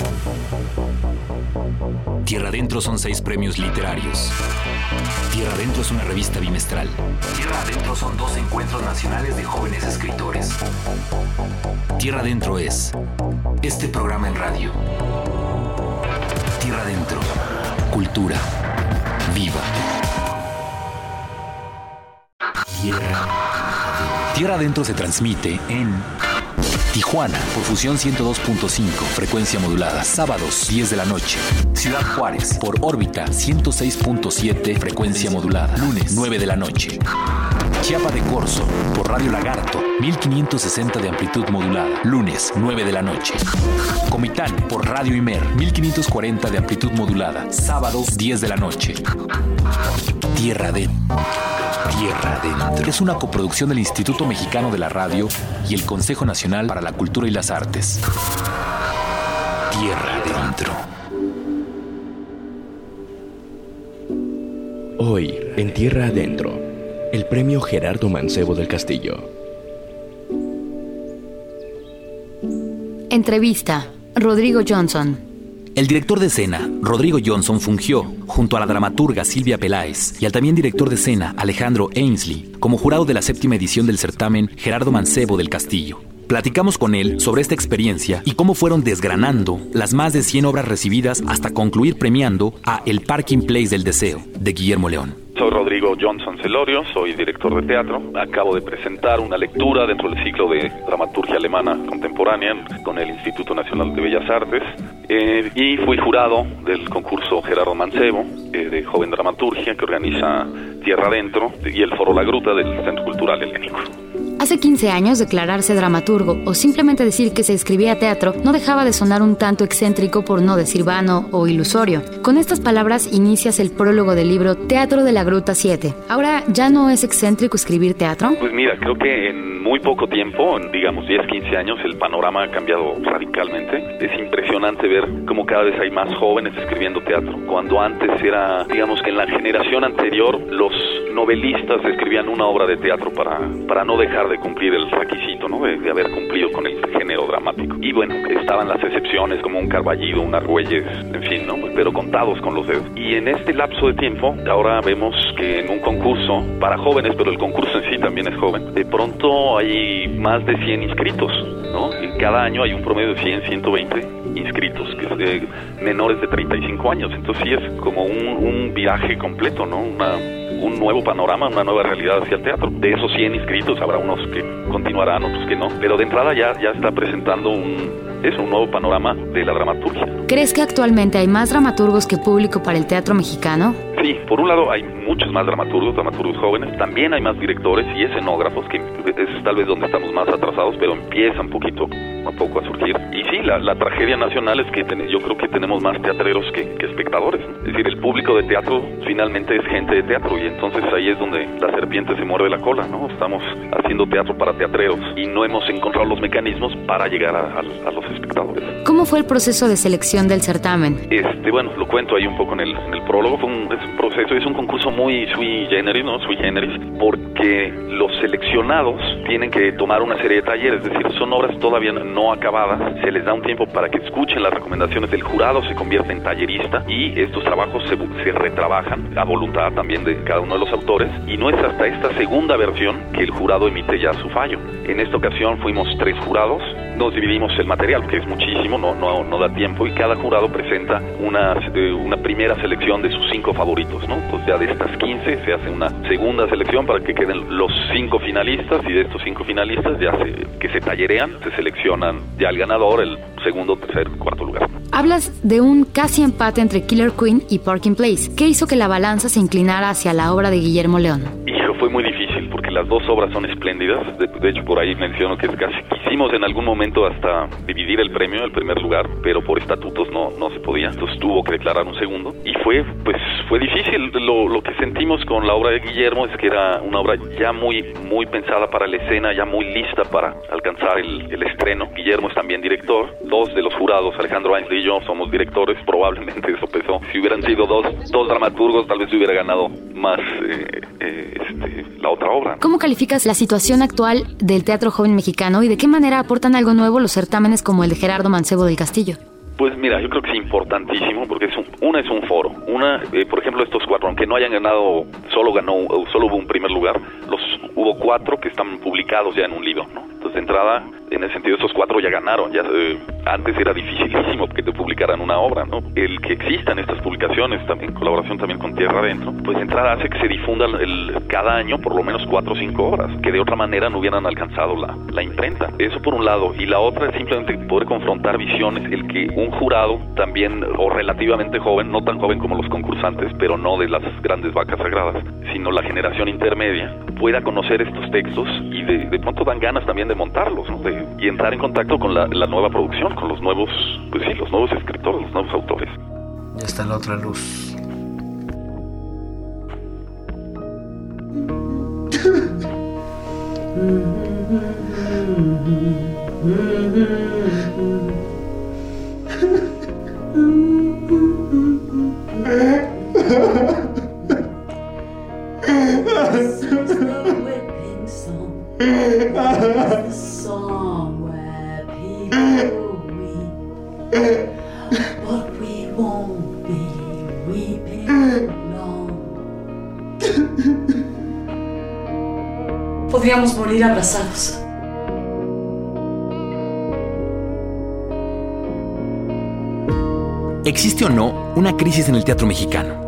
Speaker 5: Tierra Adentro son seis premios literarios. Tierra Adentro es una revista bimestral.
Speaker 7: Tierra Adentro son dos encuentros nacionales de jóvenes escritores.
Speaker 5: Tierra Adentro es este programa en radio. Tierra Adentro. Cultura. Viva. Tierra. Tierra Adentro se transmite en Tijuana, por fusión 102.5, frecuencia modulada, sábados 10 de la noche. Ciudad Juárez, por órbita 106.7, frecuencia modulada, lunes 9 de la noche. Chiapa de Corzo, por Radio Lagarto, 1560 de amplitud modulada, lunes 9 de la noche. Comitán, por Radio Imer, 1540 de amplitud modulada, sábados 10 de la noche. Tierra de Tierra Adentro. Es una coproducción del Instituto Mexicano de la Radio y el Consejo Nacional para la Cultura y las Artes. Tierra Adentro.
Speaker 3: Hoy, en Tierra Adentro, el premio Gerardo Mancebo del Castillo.
Speaker 8: Entrevista. Rodrigo Johnson.
Speaker 6: El director de escena, Rodrigo Johnson, fungió, junto a la dramaturga Silvia Peláez y al también director de escena, Alejandro Ainsley, como jurado de la séptima edición del certamen Gerardo Mancebo del Castillo. Platicamos con él sobre esta experiencia y cómo fueron desgranando las más de 100 obras recibidas hasta concluir premiando a El Parking Place del Deseo, de Guillermo León.
Speaker 22: Soy Rodrigo Johnson Celorio, soy director de teatro. Acabo de presentar una lectura dentro del ciclo de dramaturgia alemana contemporánea con el Instituto Nacional de Bellas Artes eh, y fui jurado del concurso Gerardo Mancebo eh, de joven dramaturgia que organiza Tierra Adentro y el Foro La Gruta del Centro Cultural Helénico.
Speaker 8: Hace 15 años declararse dramaturgo o simplemente decir que se escribía teatro no dejaba de sonar un tanto excéntrico por no decir vano o ilusorio. Con estas palabras inicias el prólogo del libro Teatro de la Gruta 7. Ahora, ¿ya no es excéntrico escribir teatro?
Speaker 22: Pues mira, creo que en muy poco tiempo, en, digamos 10, 15 años, el panorama ha cambiado radicalmente. Es impresionante ver cómo cada vez hay más jóvenes escribiendo teatro. Cuando antes era, digamos que en la generación anterior, los novelistas escribían una obra de teatro para, para no dejar de cumplir el requisito, ¿no? De, de, haber cumplido con el género dramático. Y bueno, estaban las excepciones como un Carballido, un Argüelles, en fin, ¿no? Pero contados con los dedos. Y en este lapso de tiempo, ahora vemos que en un concurso para jóvenes, pero el concurso en sí también es joven, de pronto hay más de 100 inscritos, ¿no? Y cada año hay un promedio de 100, 120 inscritos, que es de menores de 35 años. Entonces sí es como un, viaje completo, ¿no? Un nuevo panorama, una nueva realidad hacia el teatro. De esos 100 inscritos habrá unos que continuarán, otros que no, pero de entrada ya, ya está presentando un, es un nuevo panorama de la dramaturgia.
Speaker 8: ¿Crees que actualmente hay más dramaturgos que público para el teatro mexicano?
Speaker 22: Sí, por un lado hay muchos más dramaturgos, dramaturgos jóvenes, también hay más directores y escenógrafos, que es tal vez donde estamos más atrasados, pero empiezan poquito a poco a surgir. Y sí, la, la tragedia nacional es que ten, yo creo que tenemos más teatreros que, que espectadores. Es decir, el público de teatro finalmente es gente de teatro y entonces ahí es donde la serpiente se muerde la cola, ¿no? Estamos haciendo teatro para teatreros y no hemos encontrado los mecanismos para llegar a, a, a los espectadores.
Speaker 8: ¿Cómo fue el proceso de selección del certamen?
Speaker 22: Este, bueno, lo cuento ahí un poco en el, en el prólogo. Fue un, es un proceso, es un concurso muy sui generis, ¿no? Sui generis, porque los seleccionados tienen que tomar una serie de talleres, es decir, son obras todavía no no acabadas, se les da un tiempo para que escuchen las recomendaciones del jurado, se convierte en tallerista y estos trabajos se, se retrabajan a voluntad también de cada uno de los autores y no es hasta esta segunda versión que el jurado emite ya su fallo. En esta ocasión fuimos tres jurados, nos dividimos el material, que es muchísimo, no, no, no da tiempo, y cada jurado presenta una, eh, una primera selección de sus cinco favoritos, ¿no? Entonces ya de estas 15 se hace una segunda selección para que queden los cinco finalistas, y de estos cinco finalistas ya se, que se tallerean, se seleccionan ya el ganador, el segundo, tercer, cuarto lugar.
Speaker 8: Hablas de un casi empate entre Killer Queen y Parking Place. ¿Qué hizo que la balanza se inclinara hacia la obra de Guillermo León?
Speaker 22: Hijo, fue muy difícil porque las dos obras son espléndidas. De, de, hecho, por ahí menciono que casi quisimos en algún momento hasta dividir el premio, el primer lugar, pero por estatutos no, no se podía. Entonces tuvo que declarar un segundo. Y fue, pues, fue difícil. Lo, lo que sentimos con la obra de Guillermo es que era una obra ya muy, muy pensada para la escena, ya muy lista para alcanzar el, el estreno. Guillermo es también director. Dos de los jurados, Alejandro Ainsley y yo, somos directores. Probablemente eso pesó. Si hubieran sido dos, dos dramaturgos, tal vez hubiera ganado más eh, eh, este, la otra obra.
Speaker 8: ¿Cómo calificas la situación actual del teatro joven mexicano y de qué manera aportan algo nuevo los certámenes como el de Gerardo Mancebo del Castillo?
Speaker 22: Pues mira, yo creo que es importantísimo porque es un, una es un foro. Una, eh, por ejemplo, estos cuatro, aunque no hayan ganado, solo ganó, solo hubo un primer lugar, los hubo cuatro que están publicados ya en un libro, ¿no? De entrada, en ese sentido, estos cuatro ya ganaron. Ya eh, antes era dificilísimo que te publicaran una obra, ¿no? El que existan estas publicaciones, también en colaboración también con Tierra Adentro, pues de entrada hace que se difundan el, cada año por lo menos cuatro o cinco obras, que de otra manera no hubieran alcanzado la, la imprenta. Eso por un lado. Y la otra es simplemente poder confrontar visiones, el que un jurado también, o relativamente joven, no tan joven como los concursantes, pero no de las grandes vacas sagradas, sino la generación intermedia, pueda conocer estos textos y de, de pronto dan ganas también de montarlos, ¿no? De, y entrar en contacto con la, la, nueva producción, con los nuevos, pues sí, los nuevos escritores, los nuevos autores.
Speaker 14: Ya está la otra luz.
Speaker 9: morir abrazados.
Speaker 6: ¿Existe o no una crisis en el teatro mexicano?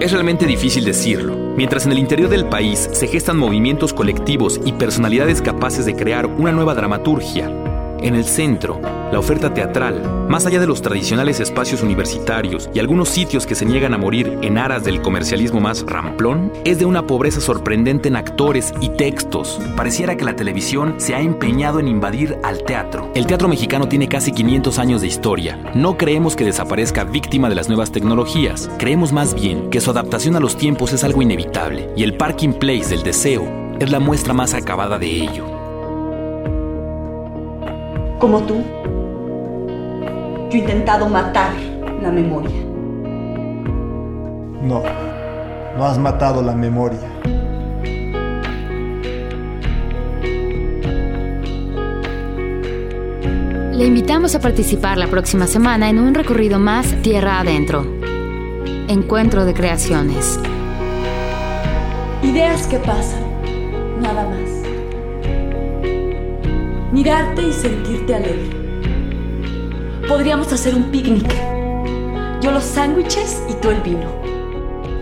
Speaker 6: Es realmente difícil decirlo. Mientras en el interior del país se gestan movimientos colectivos y personalidades capaces de crear una nueva dramaturgia, en el centro, la oferta teatral, más allá de los tradicionales espacios universitarios y algunos sitios que se niegan a morir en aras del comercialismo más ramplón, es de una pobreza sorprendente en actores y textos. Pareciera que la televisión se ha empeñado en invadir al teatro. El teatro mexicano tiene casi 500 años de historia. No creemos que desaparezca víctima de las nuevas tecnologías. Creemos más bien que su adaptación a los tiempos es algo inevitable y el Parking Place del deseo es la muestra más acabada de ello.
Speaker 9: Como tú, yo he intentado matar la memoria.
Speaker 21: No, no has matado la memoria.
Speaker 8: Le invitamos a participar la próxima semana en un recorrido más tierra adentro. Encuentro de creaciones.
Speaker 9: Ideas que pasan, nada más. Mirarte y sentirte alegre. Podríamos hacer un picnic. Yo los sándwiches y tú el vino.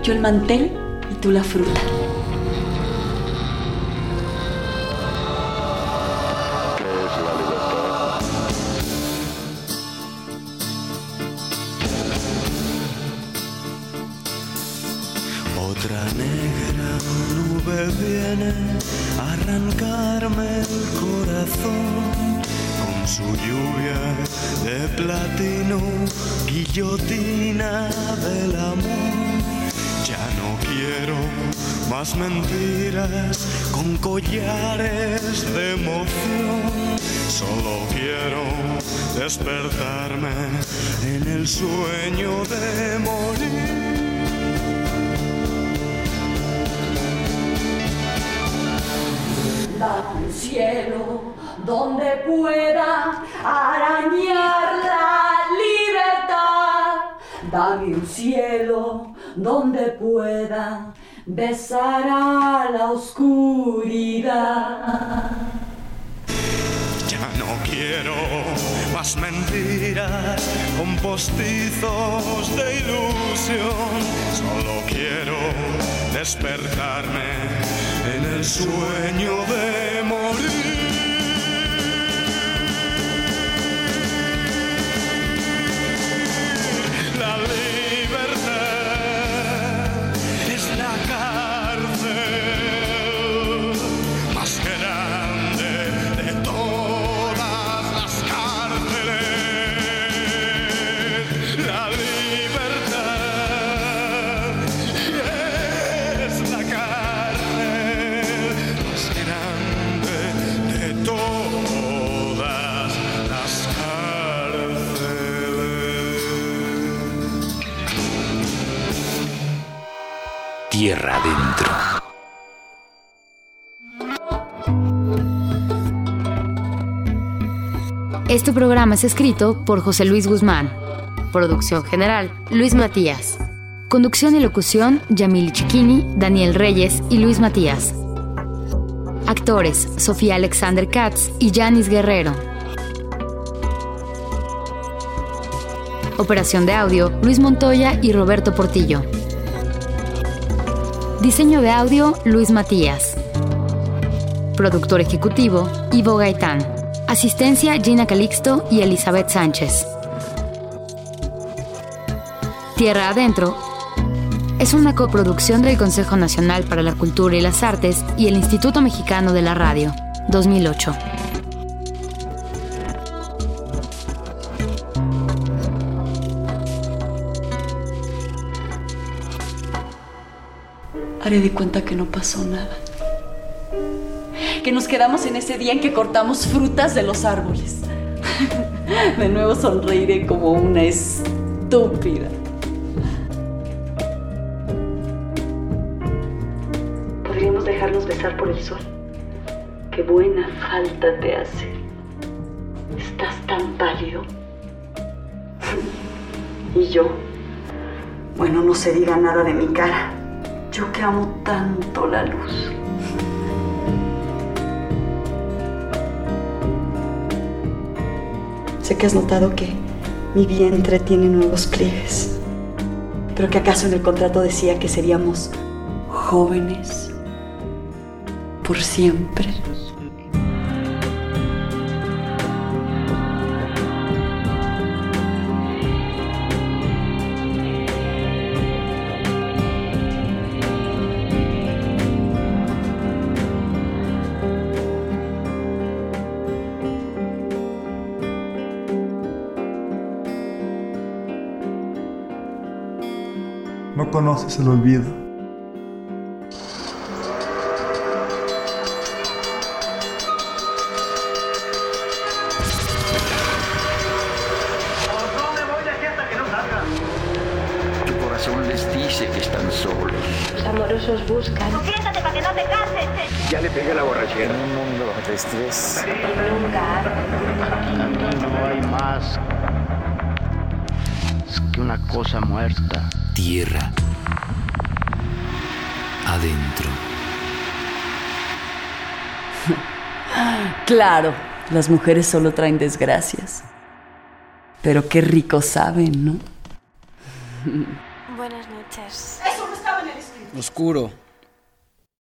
Speaker 9: Yo el mantel y tú la fruta.
Speaker 10: Sueño de morir.
Speaker 9: Bajo el cielo, donde pueda arañar la libertad. Dame un cielo donde pueda besar a la oscuridad.
Speaker 10: Quiero más mentiras con postizos de ilusión. Solo quiero despertarme en el sueño de morir.
Speaker 8: Programa es escrito por José Luis Guzmán. Producción general, Luis Matías. Conducción y locución, Yamil Chiquini, Daniel Reyes y Luis Matías. Actores, Sofía Alexander Katz y Janis Guerrero. Operación de audio, Luis Montoya y Roberto Portillo. Diseño de audio, Luis Matías. Productor ejecutivo, Ivo Gaitán. Asistencia, Gina Calixto y Elizabeth Sánchez. Tierra Adentro es una coproducción del Consejo Nacional para la Cultura y las Artes y el Instituto Mexicano de la Radio, 2008.
Speaker 9: Haré de cuenta que no pasó nada. Que nos quedamos en ese día en que cortamos frutas de los árboles. De nuevo sonreiré como una estúpida. Podríamos dejarnos besar por el sol. Qué buena falta te hace. Estás tan pálido. Y yo. Bueno, no se diga nada de mi cara. Yo que amo tanto la luz. Sé que has notado que mi vientre tiene nuevos pliegues. Pero que acaso en el contrato decía que seríamos jóvenes por siempre.
Speaker 21: No conoces el
Speaker 9: Claro, las mujeres solo traen desgracias. Pero qué rico saben, ¿no?
Speaker 23: Buenas noches.
Speaker 2: Eso no estaba en el escrito.
Speaker 16: Oscuro.